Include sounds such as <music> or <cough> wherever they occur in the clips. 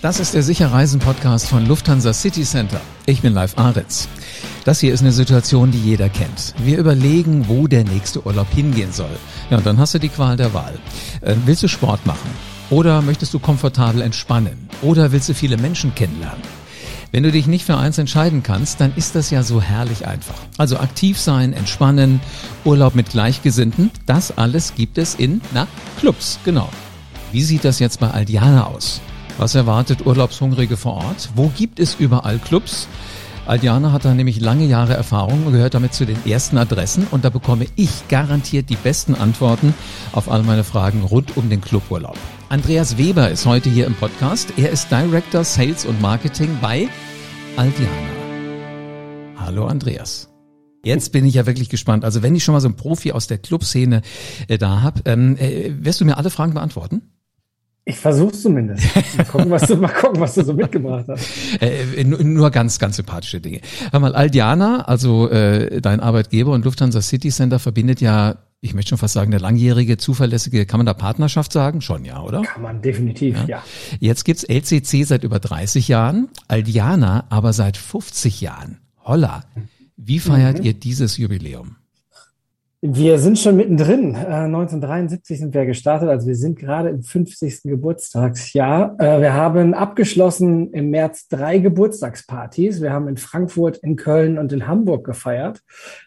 Das ist der Sicherreisen-Podcast von Lufthansa City Center. Ich bin Live Aritz. Das hier ist eine Situation, die jeder kennt. Wir überlegen, wo der nächste Urlaub hingehen soll. Ja, und dann hast du die Qual der Wahl. Äh, willst du Sport machen? Oder möchtest du komfortabel entspannen? Oder willst du viele Menschen kennenlernen? Wenn du dich nicht für eins entscheiden kannst, dann ist das ja so herrlich einfach. Also aktiv sein, entspannen, Urlaub mit Gleichgesinnten, das alles gibt es in, na, Clubs, genau. Wie sieht das jetzt bei Aldiana aus? Was erwartet Urlaubshungrige vor Ort? Wo gibt es überall Clubs? Aldiana hat da nämlich lange Jahre Erfahrung und gehört damit zu den ersten Adressen und da bekomme ich garantiert die besten Antworten auf all meine Fragen rund um den Cluburlaub. Andreas Weber ist heute hier im Podcast. Er ist Director Sales und Marketing bei Aldiana. Hallo Andreas. Jetzt bin ich ja wirklich gespannt. Also wenn ich schon mal so einen Profi aus der Clubszene äh, da habe, ähm, äh, wirst du mir alle Fragen beantworten? Ich versuch's zumindest. Mal gucken, was du, <laughs> mal gucken, was du so mitgebracht hast. Äh, nur ganz, ganz sympathische Dinge. Hör mal, Aldiana, also äh, dein Arbeitgeber und Lufthansa City Center verbindet ja, ich möchte schon fast sagen, eine langjährige, zuverlässige, kann man da Partnerschaft sagen? Schon, ja, oder? Kann man definitiv, ja. ja. Jetzt gibt's LCC seit über 30 Jahren, Aldiana aber seit 50 Jahren. Holla. Wie feiert mhm. ihr dieses Jubiläum? Wir sind schon mittendrin. Äh, 1973 sind wir gestartet, also wir sind gerade im 50. Geburtstagsjahr. Äh, wir haben abgeschlossen im März drei Geburtstagspartys. Wir haben in Frankfurt, in Köln und in Hamburg gefeiert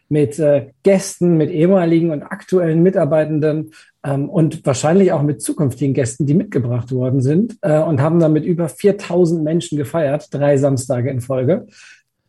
mit äh, Gästen, mit ehemaligen und aktuellen Mitarbeitenden ähm, und wahrscheinlich auch mit zukünftigen Gästen, die mitgebracht worden sind äh, und haben dann mit über 4000 Menschen gefeiert, drei Samstage in Folge.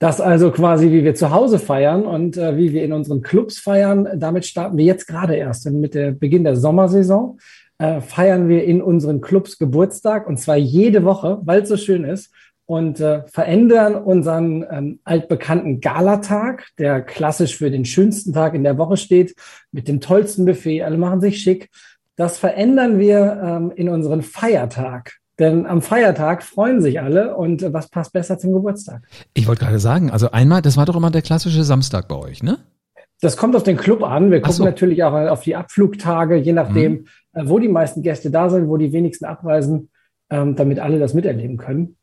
Das also quasi, wie wir zu Hause feiern und äh, wie wir in unseren Clubs feiern. Damit starten wir jetzt gerade erst. Und mit dem Beginn der Sommersaison äh, feiern wir in unseren Clubs Geburtstag und zwar jede Woche, weil es so schön ist. Und äh, verändern unseren ähm, altbekannten Galatag, der klassisch für den schönsten Tag in der Woche steht, mit dem tollsten Buffet. Alle machen sich schick. Das verändern wir ähm, in unseren Feiertag. Denn am Feiertag freuen sich alle und was passt besser zum Geburtstag? Ich wollte gerade sagen, also einmal, das war doch immer der klassische Samstag bei euch, ne? Das kommt auf den Club an. Wir gucken so. natürlich auch auf die Abflugtage, je nachdem, mhm. Äh, wo die meisten Gäste da sind, wo die wenigsten abreisen, ähm, damit alle das miterleben können.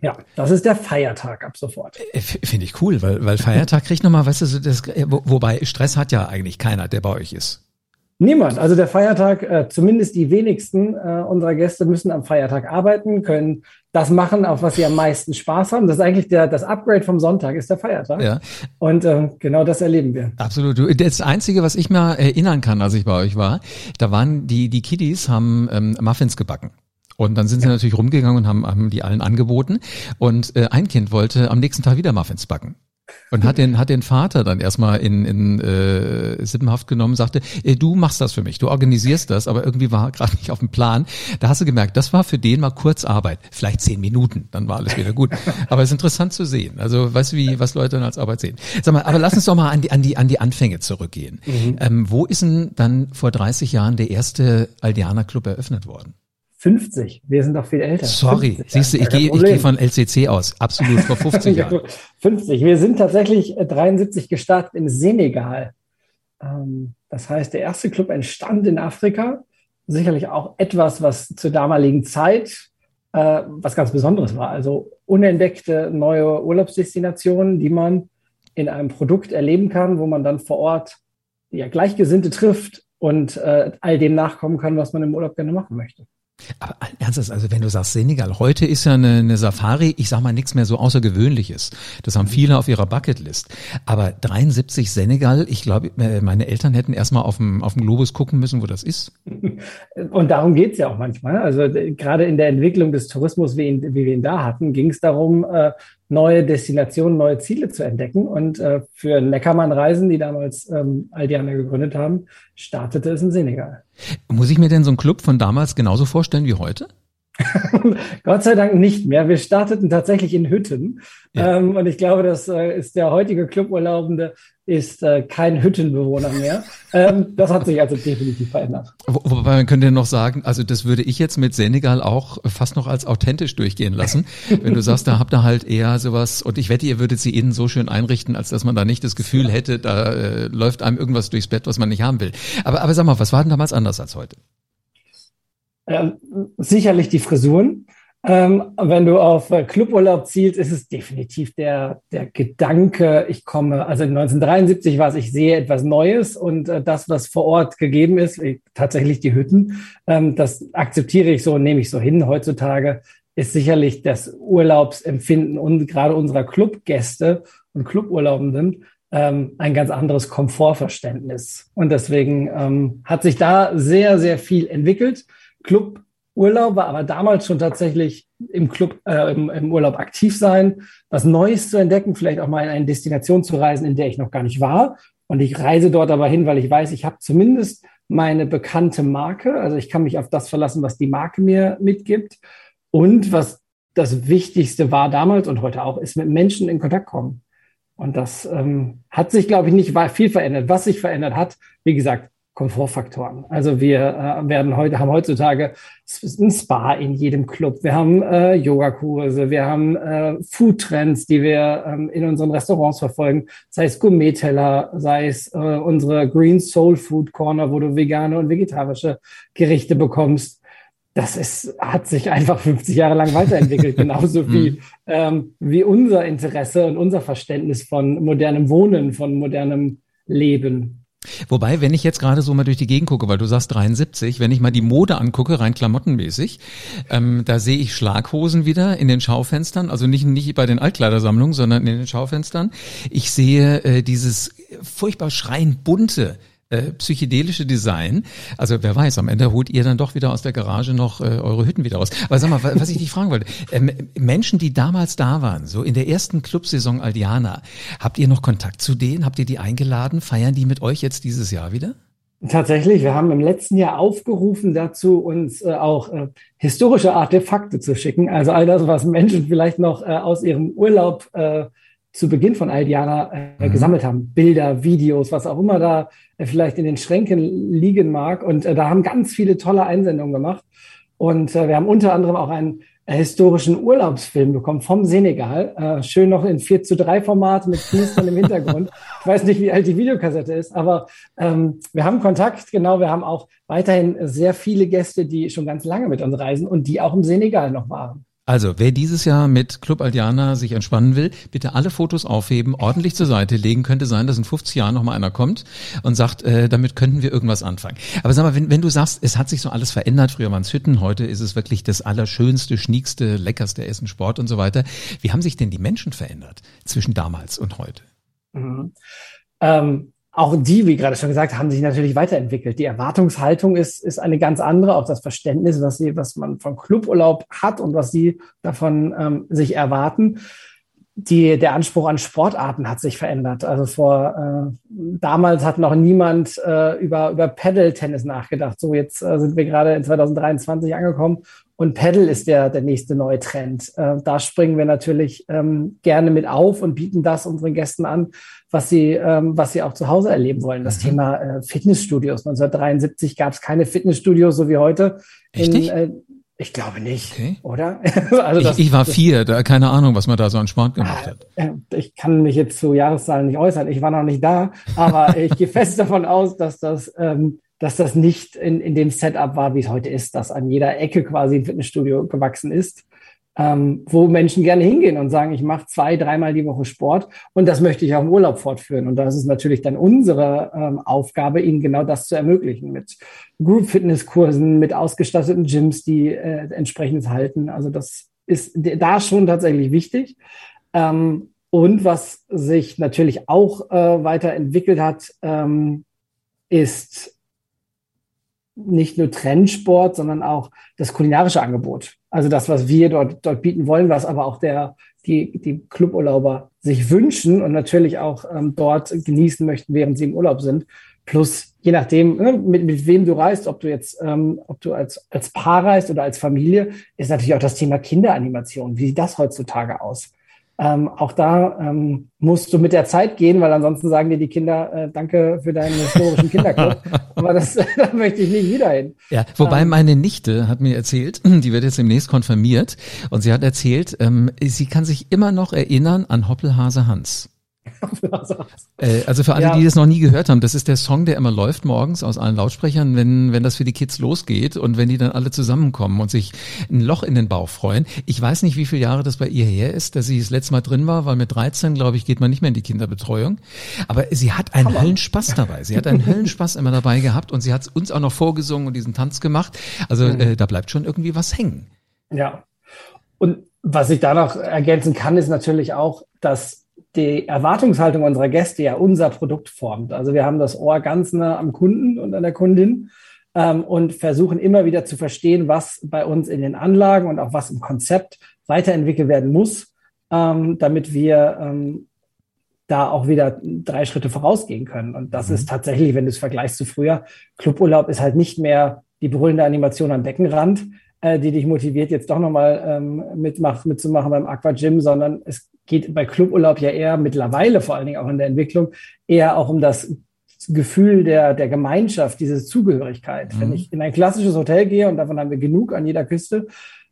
Ja, das ist der Feiertag ab sofort. Äh, finde ich cool, weil, weil Feiertag kriegt nochmal, weißt du, das, äh, wobei Stress hat ja eigentlich keiner, der bei euch ist. Niemand. Also der Feiertag, äh, zumindest die wenigsten äh, unserer Gäste müssen am Feiertag arbeiten, können das machen, auf was sie am meisten Spaß haben. Das ist eigentlich der, das Upgrade vom Sonntag, ist der Feiertag. Ja. Und äh, genau das erleben wir. Absolut. Das Einzige, was ich mir erinnern kann, als ich bei euch war, da waren die, die Kiddies haben ähm, Muffins gebacken. Und dann sind sie ja. natürlich rumgegangen und haben, haben die allen angeboten. Und äh, ein Kind wollte am nächsten Tag wieder Muffins backen. Und hat den, hat den Vater dann erstmal in, in äh, Sippenhaft genommen, sagte, äh, du machst das für mich, du organisierst das, aber irgendwie war gerade nicht auf dem Plan. Da hast du gemerkt, das war für den mal kurz Arbeit, vielleicht zehn Minuten, dann war alles wieder gut. Aber es ist interessant zu sehen. Also weißt du, wie, was Leute dann als Arbeit sehen. Sag mal, aber lass uns doch mal an die, an die, an die Anfänge zurückgehen. Mhm. Ähm, wo ist denn dann vor 30 Jahren der erste Aldianer Club eröffnet worden? 50. Wir sind doch viel älter. Sorry, 50, siehst du, ich gehe geh von LCC aus. Absolut, vor 50 <laughs> Jahren. 50. Wir sind tatsächlich 73 äh, gestartet im Senegal. Ähm, das heißt, der erste Club entstand in Afrika. Sicherlich auch etwas, was zur damaligen Zeit äh, was ganz Besonderes war. Also unentdeckte neue Urlaubsdestinationen, die man in einem Produkt erleben kann, wo man dann vor Ort ja, Gleichgesinnte trifft und äh, all dem nachkommen kann, was man im Urlaub gerne machen möchte. Aber ernsthaft, also wenn du sagst Senegal, heute ist ja eine, eine Safari, ich sag mal nichts mehr so Außergewöhnliches. Das haben viele auf ihrer Bucketlist. Aber 73 Senegal, ich glaube, äh, meine Eltern hätten erstmal auf dem, auf dem Globus gucken müssen, wo das ist. <laughs> Und darum geht's ja auch manchmal. Also äh, gerade in der Entwicklung des Tourismus, wie, ihn, wie wir ihn da hatten, ging es darum, äh, neue Destinationen, neue Ziele zu entdecken. Und äh, für Neckermann-Reisen, die damals ähm, Aldiana gegründet haben, startete es in Senegal. Muss ich mir denn so einen Club von damals genauso vorstellen wie heute? <laughs> Gott sei Dank nicht mehr. Wir starteten tatsächlich in Hütten. Ja. Ähm, und ich glaube, das äh, ist der heutige Cluburlaubende ist äh, kein Hüttenbewohner mehr. Ähm, das hat sich also definitiv verändert. Wo, wobei man könnte noch sagen, also das würde ich jetzt mit Senegal auch fast noch als authentisch durchgehen lassen. <laughs> Wenn du sagst, da habt ihr halt eher sowas, und ich wette, ihr würdet sie innen so schön einrichten, als dass man da nicht das Gefühl hätte, da äh, läuft einem irgendwas durchs Bett, was man nicht haben will. Aber, aber sag mal, was war denn damals anders als heute? Äh, sicherlich die Frisuren. Ähm, wenn du auf äh, Cluburlaub zielst, ist es definitiv der, der Gedanke, ich komme, also 1973 war es, ich sehe etwas Neues und äh, das, was vor Ort gegeben ist, äh, tatsächlich die Hütten, ähm, das akzeptiere ich so und nehme ich so hin. Heutzutage ist sicherlich das Urlaubsempfinden und gerade unserer Clubgäste und Cluburlaubenden ähm, ein ganz anderes Komfortverständnis. Und deswegen ähm, hat sich da sehr, sehr viel entwickelt. Club Urlaub, war aber damals schon tatsächlich im Club, äh, im, im, Urlaub aktiv sein, was Neues zu entdecken, vielleicht auch mal in eine Destination zu reisen, in der ich noch gar nicht war. Und ich reise dort aber hin, weil ich weiß, ich habe zumindest meine bekannte Marke. Also ich kann mich auf das verlassen, was die Marke mir mitgibt. Und was das Wichtigste war damals und heute auch, ist mit Menschen in Kontakt kommen. Und das ähm, hat sich, glaube ich, nicht viel verändert. Was sich verändert hat, wie gesagt, Komfortfaktoren. Also wir äh, werden heute, haben heutzutage ein Spa in jedem Club. Wir haben äh, Yogakurse, wir haben äh, Foodtrends, die wir ähm, in unseren Restaurants verfolgen, sei es Gourmet-Teller, sei es äh, unsere Green Soul Food Corner, wo du vegane und vegetarische Gerichte bekommst. Das ist, hat sich einfach 50 Jahre lang weiterentwickelt, <laughs> genauso wie, mhm. ähm, wie unser Interesse und unser Verständnis von modernem Wohnen, von modernem Leben. Wobei, wenn ich jetzt gerade so mal durch die Gegend gucke, weil du sagst 73, wenn ich mal die Mode angucke, rein klamottenmäßig, ähm, da sehe ich Schlaghosen wieder in den Schaufenstern, also nicht, nicht bei den Altkleidersammlungen, sondern in den Schaufenstern. Ich sehe äh, dieses furchtbar schreien bunte äh, psychedelische Design. Also wer weiß, am Ende holt ihr dann doch wieder aus der Garage noch äh, eure Hütten wieder raus. Aber sag mal, was ich dich fragen wollte, ähm, Menschen, die damals da waren, so in der ersten Clubsaison Aldiana, habt ihr noch Kontakt zu denen? Habt ihr die eingeladen? Feiern die mit euch jetzt dieses Jahr wieder? Tatsächlich, wir haben im letzten Jahr aufgerufen dazu, uns äh, auch äh, historische Artefakte zu schicken. Also all das, was Menschen vielleicht noch äh, aus ihrem Urlaub äh, zu Beginn von Aldiana äh, mhm. gesammelt haben. Bilder, Videos, was auch immer da äh, vielleicht in den Schränken liegen mag. Und äh, da haben ganz viele tolle Einsendungen gemacht. Und äh, wir haben unter anderem auch einen äh, historischen Urlaubsfilm bekommen vom Senegal. Äh, schön noch in 4 zu 3 Format mit Knistern im Hintergrund. <laughs> Ich weiß nicht, wie alt die Videokassette ist, aber ähm, wir haben Kontakt, genau. Wir haben auch weiterhin sehr viele Gäste, die schon ganz lange mit uns reisen und die auch im Senegal noch waren. Also, wer dieses Jahr mit Club Aldiana sich entspannen will, bitte alle Fotos aufheben, ordentlich zur Seite legen. Könnte sein, dass in 50 Jahren nochmal einer kommt und sagt, äh, damit könnten wir irgendwas anfangen. Aber sag mal, wenn, wenn du sagst, es hat sich so alles verändert, früher waren es Hütten, heute ist es wirklich das allerschönste, schniekste, leckerste Essen, Sport und so weiter. Wie haben sich denn die Menschen verändert zwischen damals und heute? Mhm. Ähm auch die, wie gerade schon gesagt, haben sich natürlich weiterentwickelt. Die Erwartungshaltung ist, ist eine ganz andere, auch das Verständnis, was sie, was man von Cluburlaub hat und was sie davon ähm, sich erwarten. Die, der Anspruch an Sportarten hat sich verändert. Also vor äh, damals hat noch niemand äh, über über Paddle-Tennis nachgedacht. So jetzt äh, sind wir gerade in 2023 angekommen und Paddle ist der der nächste neue Trend. Äh, da springen wir natürlich ähm, gerne mit auf und bieten das unseren Gästen an, was sie, ähm, was sie auch zu Hause erleben wollen. Das mhm. Thema äh, Fitnessstudios. 1973 gab es keine Fitnessstudios so wie heute. In, äh, ich glaube nicht, okay. oder? <laughs> also das, ich, ich war vier, da, keine Ahnung, was man da so an Sport gemacht hat. Äh, ich kann mich jetzt zu Jahreszahlen nicht äußern. Ich war noch nicht da, aber <laughs> ich gehe fest davon aus, dass das, ähm, dass das nicht in, in dem Setup war, wie es heute ist, dass an jeder Ecke quasi ein Fitnessstudio gewachsen ist ähm, wo Menschen gerne hingehen und sagen, ich mache zwei, dreimal die Woche Sport und das möchte ich auch im Urlaub fortführen. Und das ist natürlich dann unsere ähm, Aufgabe, ihnen genau das zu ermöglichen mit Group-Fitness-Kursen, mit ausgestatteten Gyms, die äh, entsprechendes halten. Also das ist da schon tatsächlich wichtig. Ähm, und was sich natürlich auch äh, weiterentwickelt hat, ähm, ist nicht nur Trendsport, sondern auch das kulinarische Angebot. Also das, was wir dort, dort bieten wollen, was aber auch der, die, die Cluburlauber sich wünschen und natürlich auch ähm, dort genießen möchten, während sie im Urlaub sind. Plus, je nachdem, ne, mit, mit wem du reist, ob du jetzt, ähm, ob du als, als Paar reist oder als Familie, ist natürlich auch das Thema Kinderanimation. Wie sieht das heutzutage aus? Ähm, auch da ähm, musst du mit der Zeit gehen, weil ansonsten sagen dir die Kinder, äh, danke für deinen historischen Kinderclub. <laughs> Aber das, <laughs> da möchte ich nicht wieder hin. Ja, wobei ähm, meine Nichte hat mir erzählt, <clears throat> die wird jetzt demnächst konfirmiert, und sie hat erzählt, ähm, sie kann sich immer noch erinnern an Hoppelhase Hans. <laughs> Äh, also für alle, ja. die das noch nie gehört haben, das ist der Song, der immer läuft morgens aus allen Lautsprechern, wenn, wenn das für die Kids losgeht und wenn die dann alle zusammenkommen und sich ein Loch in den Bauch freuen. Ich weiß nicht, wie viele Jahre das bei ihr her ist, dass sie das letzte Mal drin war, weil mit 13, glaube ich, geht man nicht mehr in die Kinderbetreuung. Aber sie hat einen Hammer. Höllenspaß dabei. Sie hat einen Höllenspaß immer dabei gehabt und sie hat uns auch noch vorgesungen und diesen Tanz gemacht. Also mhm. äh, da bleibt schon irgendwie was hängen. Ja. Und was ich da noch ergänzen kann, ist natürlich auch, dass die Erwartungshaltung unserer Gäste ja unser Produkt formt. Also wir haben das Ohr ganz nah am Kunden und an der Kundin ähm, und versuchen immer wieder zu verstehen, was bei uns in den Anlagen und auch was im Konzept weiterentwickelt werden muss, ähm, damit wir ähm, da auch wieder drei Schritte vorausgehen können. Und das mhm. ist tatsächlich, wenn du es vergleichst zu früher, Cluburlaub ist halt nicht mehr die brüllende Animation am Beckenrand, äh, die dich motiviert, jetzt doch nochmal ähm, mitmach, mitzumachen beim Aqua Gym, sondern es geht bei Cluburlaub ja eher mittlerweile, vor allen Dingen auch in der Entwicklung, eher auch um das Gefühl der, der Gemeinschaft, diese Zugehörigkeit. Mhm. Wenn ich in ein klassisches Hotel gehe, und davon haben wir genug an jeder Küste,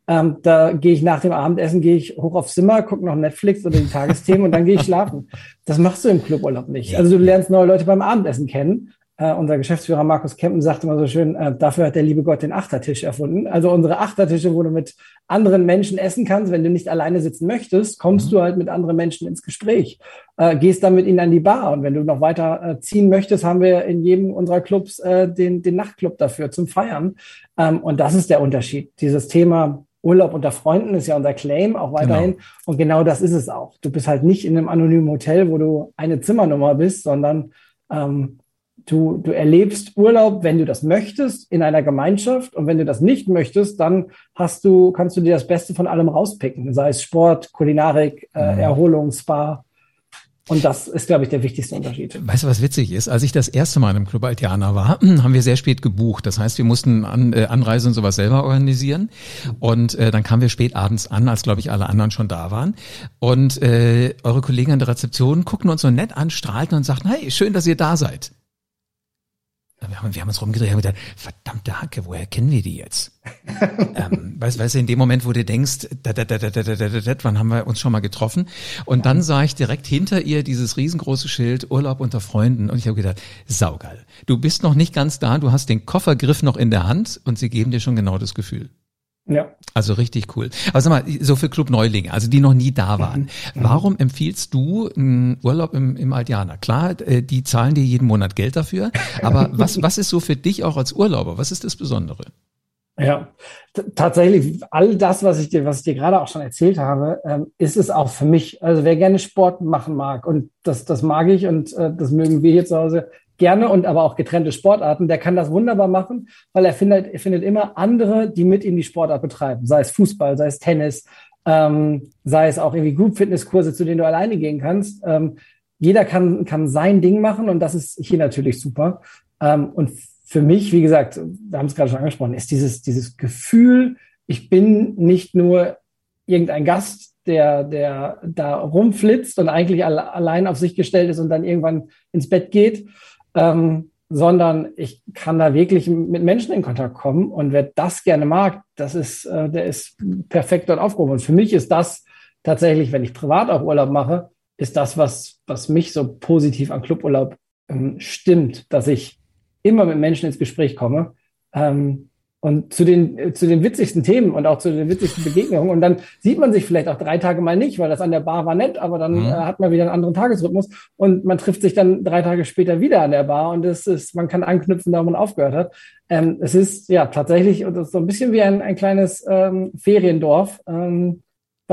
ähm, da gehe ich nach dem Abendessen, gehe ich hoch aufs Zimmer, gucke noch Netflix oder die Tagesthemen und dann gehe ich schlafen. Das machst du im Cluburlaub nicht. Also du lernst neue Leute beim Abendessen kennen äh, unser Geschäftsführer Markus Kempen sagt immer so schön, äh, dafür hat der liebe Gott den Achtertisch erfunden. Also unsere Achtertische, wo du mit anderen Menschen essen kannst. Wenn du nicht alleine sitzen möchtest, kommst mhm. du halt mit anderen Menschen ins Gespräch, äh, gehst dann mit ihnen an die Bar. Und wenn du noch weiter äh, ziehen möchtest, haben wir in jedem unserer Clubs äh, den, den Nachtclub dafür zum Feiern. Ähm, und das ist der Unterschied. Dieses Thema Urlaub unter Freunden ist ja unser Claim auch weiterhin. Genau. Und genau das ist es auch. Du bist halt nicht in einem anonymen Hotel, wo du eine Zimmernummer bist, sondern ähm, Du, du erlebst Urlaub, wenn du das möchtest, in einer Gemeinschaft. Und wenn du das nicht möchtest, dann hast du, kannst du dir das Beste von allem rauspicken. Sei es Sport, Kulinarik, äh, mhm. Erholung, Spa. Und das ist, glaube ich, der wichtigste Unterschied. Weißt du, was witzig ist? Als ich das erste Mal im Club Altiana war, <clears throat> haben wir sehr spät gebucht. Das heißt, wir mussten an, äh, Anreise und sowas selber organisieren. Und äh, dann kamen wir spät abends an, als, glaube ich, alle anderen schon da waren. Und äh, eure Kollegen an der Rezeption guckten uns so nett an, strahlten und sagten, hey, schön, dass ihr da seid. Wir haben, wir haben uns rumgedreht und gedacht, verdammte Hacke, woher kennen wir die jetzt? <laughs> ähm, weißt, weißt du, in dem Moment, wo du denkst, dat, dat, dat, dat, dat, dat, dat, wann haben wir uns schon mal getroffen? Und dann sah ich direkt hinter ihr dieses riesengroße Schild Urlaub unter Freunden und ich habe gedacht, saugeil. Du bist noch nicht ganz da, du hast den Koffergriff noch in der Hand und sie geben dir schon genau das Gefühl. Ja. Also richtig cool. Aber sag mal, so für Club Neulinge, also die noch nie da waren. Mhm. Warum empfiehlst du einen Urlaub im, im Aldiana? Klar, äh, die zahlen dir jeden Monat Geld dafür, aber <laughs> was, was ist so für dich auch als Urlauber? Was ist das Besondere? Ja, tatsächlich, all das, was ich dir, was ich dir gerade auch schon erzählt habe, ähm, ist es auch für mich. Also wer gerne Sport machen mag und das, das mag ich und äh, das mögen wir hier zu Hause, gerne und aber auch getrennte Sportarten, der kann das wunderbar machen, weil er findet, er findet immer andere, die mit ihm die Sportart betreiben, sei es Fußball, sei es Tennis, ähm, sei es auch irgendwie Group Fitness Kurse, zu denen du alleine gehen kannst. Ähm, jeder kann, kann sein Ding machen und das ist hier natürlich super. Ähm, und für mich, wie gesagt, wir haben es gerade schon angesprochen, ist dieses, dieses Gefühl, ich bin nicht nur irgendein Gast, der, der da rumflitzt und eigentlich allein auf sich gestellt ist und dann irgendwann ins Bett geht, ähm, sondern ich kann da wirklich mit Menschen in Kontakt kommen. Und wer das gerne mag, das ist, äh, der ist perfekt dort aufgehoben. Und für mich ist das tatsächlich, wenn ich privat auch Urlaub mache, ist das, was, was mich so positiv an Cluburlaub ähm, stimmt, dass ich immer mit Menschen ins Gespräch komme. Ähm, und zu den, äh, zu den witzigsten Themen und auch zu den witzigsten Begegnungen. Und dann sieht man sich vielleicht auch drei Tage mal nicht, weil das an der Bar war nett, aber dann mhm. äh, hat man wieder einen anderen Tagesrhythmus und man trifft sich dann drei Tage später wieder an der Bar und es ist, man kann anknüpfen, da wo man aufgehört hat. Ähm, es ist ja tatsächlich so ein bisschen wie ein, ein kleines ähm, Feriendorf. Ähm,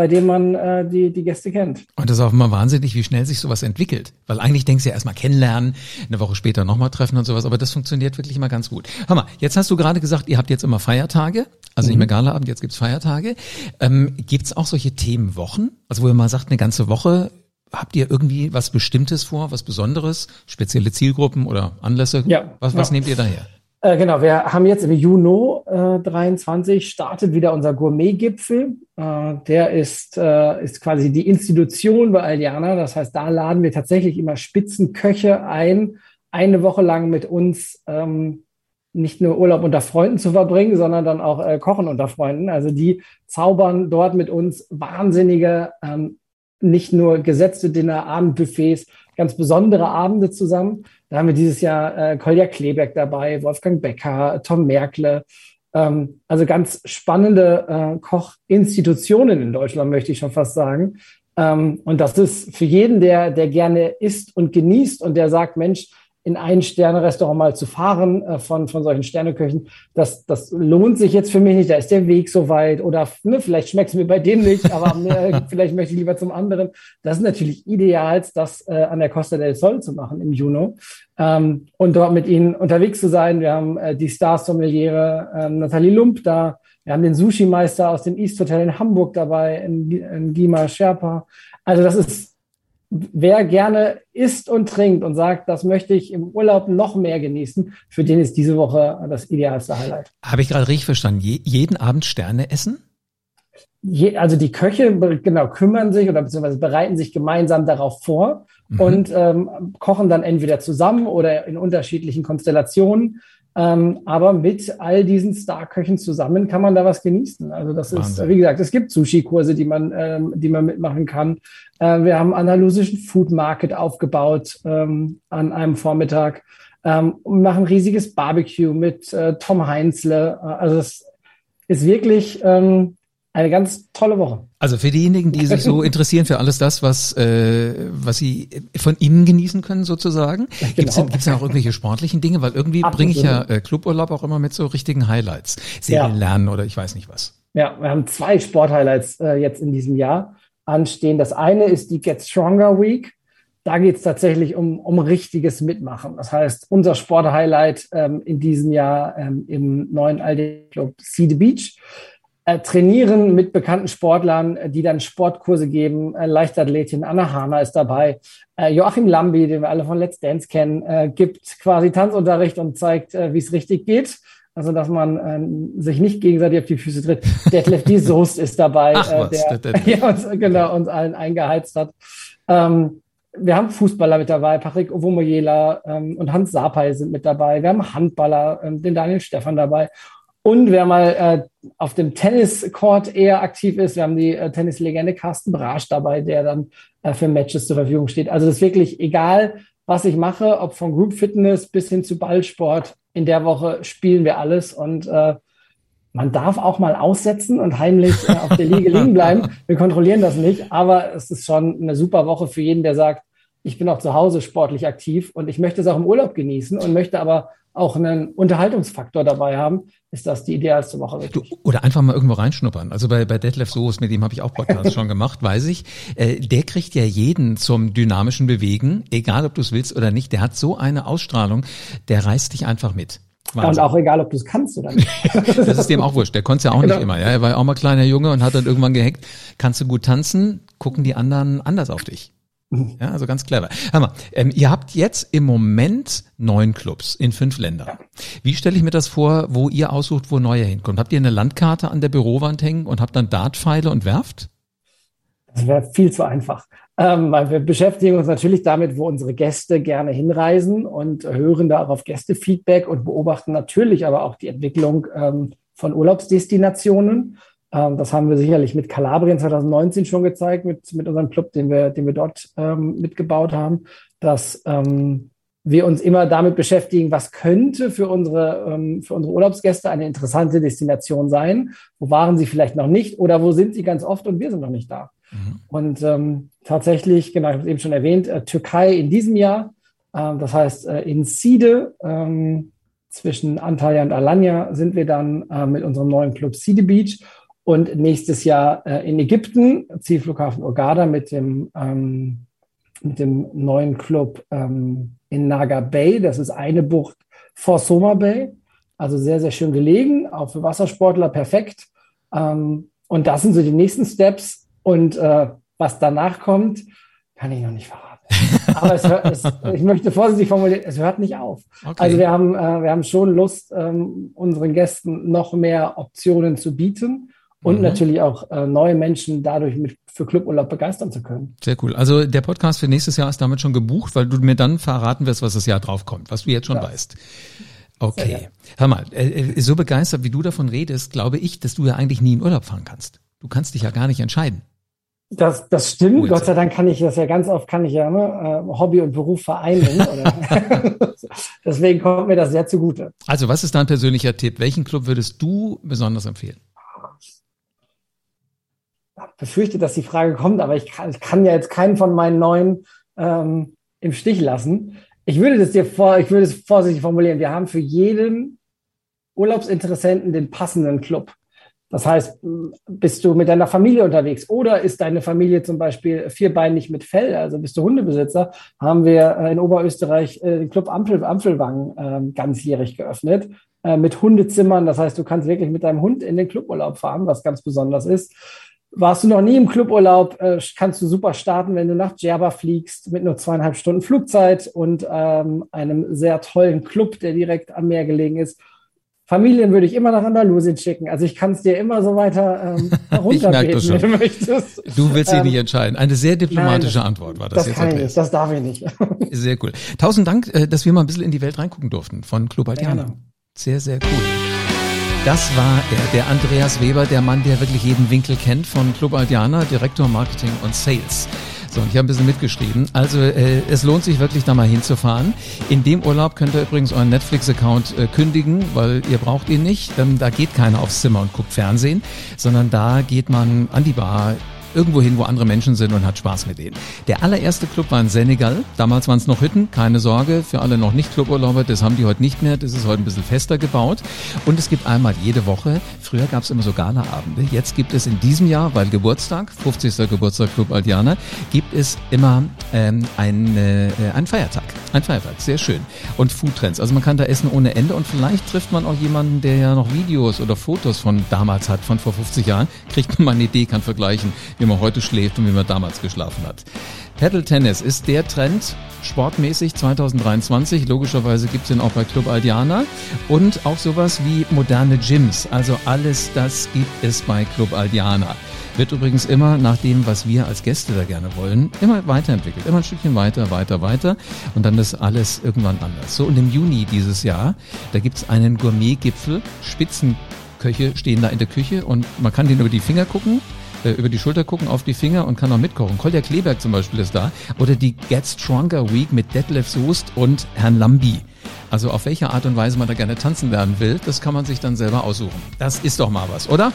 bei dem man äh, die, die Gäste kennt. Und das ist auch immer wahnsinnig, wie schnell sich sowas entwickelt. Weil eigentlich denkst du ja erstmal kennenlernen, eine Woche später nochmal treffen und sowas, aber das funktioniert wirklich immer ganz gut. Hör mal, jetzt hast du gerade gesagt, ihr habt jetzt immer Feiertage, also mhm. nicht mehr Galaabend, jetzt gibt's Feiertage. Ähm, gibt's auch solche Themenwochen? Also wo ihr mal sagt, eine ganze Woche, habt ihr irgendwie was Bestimmtes vor, was Besonderes, spezielle Zielgruppen oder Anlässe? Ja. Was, was ja. nehmt ihr daher? Äh, genau, wir haben jetzt im Juni äh, 23 startet wieder unser Gourmet-Gipfel. Äh, der ist, äh, ist quasi die Institution bei Aldiana. Das heißt, da laden wir tatsächlich immer Spitzenköche ein, eine Woche lang mit uns ähm, nicht nur Urlaub unter Freunden zu verbringen, sondern dann auch äh, Kochen unter Freunden. Also die zaubern dort mit uns wahnsinnige ähm, nicht nur gesetzte Dinner, Abendbuffets, ganz besondere Abende zusammen. Da haben wir dieses Jahr äh, Kolja Kleberg dabei, Wolfgang Becker, Tom Merkle. Ähm, also ganz spannende äh, Kochinstitutionen in Deutschland, möchte ich schon fast sagen. Ähm, und das ist für jeden, der, der gerne isst und genießt und der sagt, Mensch, in ein Sterne-Restaurant mal zu fahren äh, von, von solchen Sterneköchen, das, das lohnt sich jetzt für mich nicht, da ist der Weg so weit oder ne, vielleicht schmeckt es mir bei dem nicht, aber äh, <laughs> vielleicht möchte ich lieber zum anderen. Das ist natürlich ideal, das äh, an der Costa del Sol zu machen im Juni ähm, und dort mit ihnen unterwegs zu sein. Wir haben äh, die Star-Sommeliere äh, Nathalie Lump da, wir haben den Sushi-Meister aus dem East Hotel in Hamburg dabei, in, in Gima Sherpa. Also das ist wer gerne isst und trinkt und sagt, das möchte ich im Urlaub noch mehr genießen, für den ist diese Woche das idealste Highlight. Habe ich gerade richtig verstanden? Je, jeden Abend Sterne essen? Je, also die Köche genau kümmern sich oder beziehungsweise bereiten sich gemeinsam darauf vor mhm. und ähm, kochen dann entweder zusammen oder in unterschiedlichen Konstellationen. Ähm, aber mit all diesen Starköchen zusammen kann man da was genießen. Also das Wahnsinn. ist, wie gesagt, es gibt Sushi-Kurse, die man, ähm, die man mitmachen kann. Äh, wir haben andalusischen Food Market aufgebaut ähm, an einem Vormittag ähm, und machen riesiges Barbecue mit äh, Tom Heinzle. Äh, also es ist wirklich ähm, eine ganz tolle Woche. Also für diejenigen, die sich so <laughs> interessieren für alles das, was äh, was sie von innen genießen können sozusagen, genau. gibt es gibt's denn auch irgendwelche sportlichen Dinge? Weil irgendwie bringe ich ja äh, Cluburlaub auch immer mit so richtigen Highlights, Serien ja. lernen oder ich weiß nicht was. Ja, wir haben zwei Sporthighlights äh, jetzt in diesem Jahr anstehen. Das eine ist die Get Stronger Week. Da geht es tatsächlich um, um richtiges Mitmachen. Das heißt, unser Sporthighlight ähm, in diesem Jahr ähm, im neuen Aldi Club See the Beach trainieren mit bekannten Sportlern, äh, die dann Sportkurse geben. Äh, Leichtathletin Anna Hahner ist dabei. Äh, Joachim Lambi, den wir alle von Let's Dance kennen, äh, gibt quasi Tanzunterricht und zeigt, äh, wie es richtig geht. Also, dass man äh, sich nicht gegenseitig auf die Füße tritt. Detlef die Soest ist dabei, Ach, äh, der, der <laughs> ja, uns, genau, uns allen eingeheizt hat. Ähm, wir haben Fußballer mit dabei, Patrick Ovomoyela ähm, und Hans Sapai sind mit dabei. Wir haben Handballer, ähm, den Daniel Stefan dabei. Und wer mal äh, auf dem Tenniscourt eher aktiv ist, wir haben die äh, Tennislegende Carsten Brasch dabei, der dann äh, für Matches zur Verfügung steht. Also das ist wirklich egal, was ich mache, ob von Group Fitness bis hin zu Ballsport. In der Woche spielen wir alles und äh, man darf auch mal aussetzen und heimlich äh, auf der Liege liegen bleiben. Wir kontrollieren das nicht, aber es ist schon eine super Woche für jeden, der sagt, ich bin auch zu Hause sportlich aktiv und ich möchte es auch im Urlaub genießen und möchte aber auch einen Unterhaltungsfaktor dabei haben, ist das die idealste Woche. Du, oder einfach mal irgendwo reinschnuppern. Also bei, bei Detlef Soos, mit dem habe ich auch Podcasts schon gemacht, weiß ich. Äh, der kriegt ja jeden zum dynamischen Bewegen, egal ob du es willst oder nicht. Der hat so eine Ausstrahlung, der reißt dich einfach mit. Wahnsinn. Und auch egal, ob du es kannst oder nicht. <laughs> das ist dem auch wurscht. Der konnte es ja auch genau. nicht immer. Ja, er war ja auch mal kleiner Junge und hat dann irgendwann gehackt. Kannst du gut tanzen? Gucken die anderen anders auf dich. Ja, also ganz clever. Mal, ähm, ihr habt jetzt im Moment neun Clubs in fünf Ländern. Wie stelle ich mir das vor, wo ihr aussucht, wo neuer hinkommt? Habt ihr eine Landkarte an der Bürowand hängen und habt dann Dartpfeile und werft? Das wäre viel zu einfach. Ähm, weil wir beschäftigen uns natürlich damit, wo unsere Gäste gerne hinreisen und hören da auch auf Gästefeedback und beobachten natürlich aber auch die Entwicklung ähm, von Urlaubsdestinationen das haben wir sicherlich mit Kalabrien 2019 schon gezeigt, mit, mit unserem Club, den wir, den wir dort ähm, mitgebaut haben, dass ähm, wir uns immer damit beschäftigen, was könnte für unsere, ähm, für unsere Urlaubsgäste eine interessante Destination sein. Wo waren sie vielleicht noch nicht oder wo sind sie ganz oft und wir sind noch nicht da. Mhm. Und ähm, tatsächlich, genau, ich habe es eben schon erwähnt, äh, Türkei in diesem Jahr, äh, das heißt äh, in Side, ähm, zwischen Antalya und Alanya sind wir dann äh, mit unserem neuen Club Side Beach und nächstes Jahr äh, in Ägypten, Zielflughafen Ogada mit dem, ähm, mit dem neuen Club ähm, in Naga Bay. Das ist eine Bucht vor Soma Bay. Also sehr, sehr schön gelegen, auch für Wassersportler perfekt. Ähm, und das sind so die nächsten Steps. Und äh, was danach kommt, kann ich noch nicht verraten. <laughs> Aber es hört, es, ich möchte vorsichtig formulieren, es hört nicht auf. Okay. Also wir haben, äh, wir haben schon Lust, ähm, unseren Gästen noch mehr Optionen zu bieten und mhm. natürlich auch äh, neue Menschen dadurch mit für Cluburlaub begeistern zu können. Sehr cool. Also der Podcast für nächstes Jahr ist damit schon gebucht, weil du mir dann verraten wirst, was das Jahr drauf kommt, was du jetzt schon ja. weißt. Okay. Hör mal, äh, äh, so begeistert, wie du davon redest, glaube ich, dass du ja eigentlich nie in Urlaub fahren kannst. Du kannst dich ja gar nicht entscheiden. Das, das stimmt. Gott sei Dank kann ich das ja ganz oft, kann ich ja ne, äh, Hobby und Beruf vereinen. <laughs> Deswegen kommt mir das sehr zugute. Also, was ist dein persönlicher Tipp? Welchen Club würdest du besonders empfehlen? Ich befürchte, dass die Frage kommt, aber ich kann, ich kann ja jetzt keinen von meinen neuen ähm, im Stich lassen. Ich würde das dir vor, ich würde es vorsichtig formulieren. Wir haben für jeden Urlaubsinteressenten den passenden Club. Das heißt, bist du mit deiner Familie unterwegs oder ist deine Familie zum Beispiel vierbeinig mit Fell, also bist du Hundebesitzer, haben wir äh, in Oberösterreich äh, den Club Ampel, Ampelwang ähm, ganzjährig geöffnet äh, mit Hundezimmern. Das heißt, du kannst wirklich mit deinem Hund in den Cluburlaub fahren, was ganz besonders ist. Warst du noch nie im Cluburlaub, kannst du super starten, wenn du nach Djerba fliegst mit nur zweieinhalb Stunden Flugzeit und ähm, einem sehr tollen Club, der direkt am Meer gelegen ist. Familien würde ich immer nach Andalusien schicken. Also ich kann es dir immer so weiter ähm, <laughs> runterbeten, wenn du möchtest. Du willst dich ähm, nicht entscheiden. Eine sehr diplomatische nein, Antwort war das, das jetzt. Kann ich nicht, das darf ich nicht. <laughs> Sehr cool. Tausend Dank, äh, dass wir mal ein bisschen in die Welt reingucken durften von Club Altiana. Sehr, sehr cool. Das war er, der Andreas Weber, der Mann, der wirklich jeden Winkel kennt von Club Aldiana, Direktor Marketing und Sales. So, und ich habe ein bisschen mitgeschrieben. Also äh, es lohnt sich wirklich da mal hinzufahren. In dem Urlaub könnt ihr übrigens euren Netflix-Account äh, kündigen, weil ihr braucht ihn nicht. Ähm, da geht keiner aufs Zimmer und guckt Fernsehen, sondern da geht man an die Bar, irgendwo hin, wo andere Menschen sind und hat Spaß mit denen. Der allererste Club war in Senegal. Damals waren es noch Hütten. Keine Sorge, für alle noch nicht Cluburlauber, das haben die heute nicht mehr. Das ist heute ein bisschen fester gebaut. Und es gibt einmal jede Woche, früher gab es immer so Galaabende, jetzt gibt es in diesem Jahr, weil Geburtstag, 50. Geburtstag Club Aldiana, gibt es immer ähm, ein, äh, ein Feiertag. Ein Feiertag, sehr schön. Und Foodtrends. Also man kann da essen ohne Ende und vielleicht trifft man auch jemanden, der ja noch Videos oder Fotos von damals hat, von vor 50 Jahren, kriegt man mal eine Idee, kann vergleichen, wie man heute schläft und wie man damals geschlafen hat. Paddle Tennis ist der Trend sportmäßig 2023. Logischerweise gibt es den auch bei Club Aldiana und auch sowas wie moderne Gyms. Also alles das gibt es bei Club Aldiana. Wird übrigens immer nach dem, was wir als Gäste da gerne wollen, immer weiterentwickelt. Immer ein Stückchen weiter, weiter, weiter. Und dann ist alles irgendwann anders. So, und im Juni dieses Jahr, da gibt es einen Gourmet-Gipfel. Spitzenköche stehen da in der Küche und man kann denen über die Finger gucken äh, über die Schulter gucken, auf die Finger und kann auch mitkochen. Kolja Kleberg zum Beispiel ist da. Oder die Get Stronger Week mit Detlef Soest und Herrn Lambi. Also auf welche Art und Weise man da gerne tanzen lernen will, das kann man sich dann selber aussuchen. Das ist doch mal was, oder?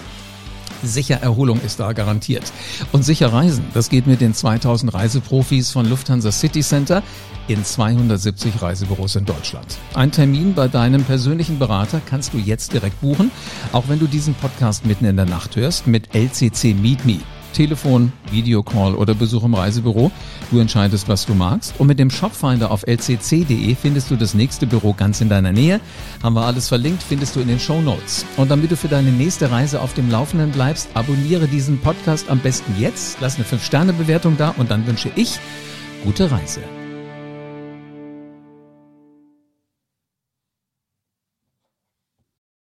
Sicher Erholung ist da garantiert. Und sicher Reisen, das geht mit den 2000 Reiseprofis von Lufthansa City Center in 270 Reisebüros in Deutschland. Ein Termin bei deinem persönlichen Berater kannst du jetzt direkt buchen, auch wenn du diesen Podcast mitten in der Nacht hörst mit LCC Meet Me. Telefon, Videocall oder Besuch im Reisebüro. Du entscheidest, was du magst. Und mit dem Shopfinder auf lcc.de findest du das nächste Büro ganz in deiner Nähe. Haben wir alles verlinkt, findest du in den Show Notes. Und damit du für deine nächste Reise auf dem Laufenden bleibst, abonniere diesen Podcast am besten jetzt. Lass eine 5-Sterne-Bewertung da und dann wünsche ich gute Reise.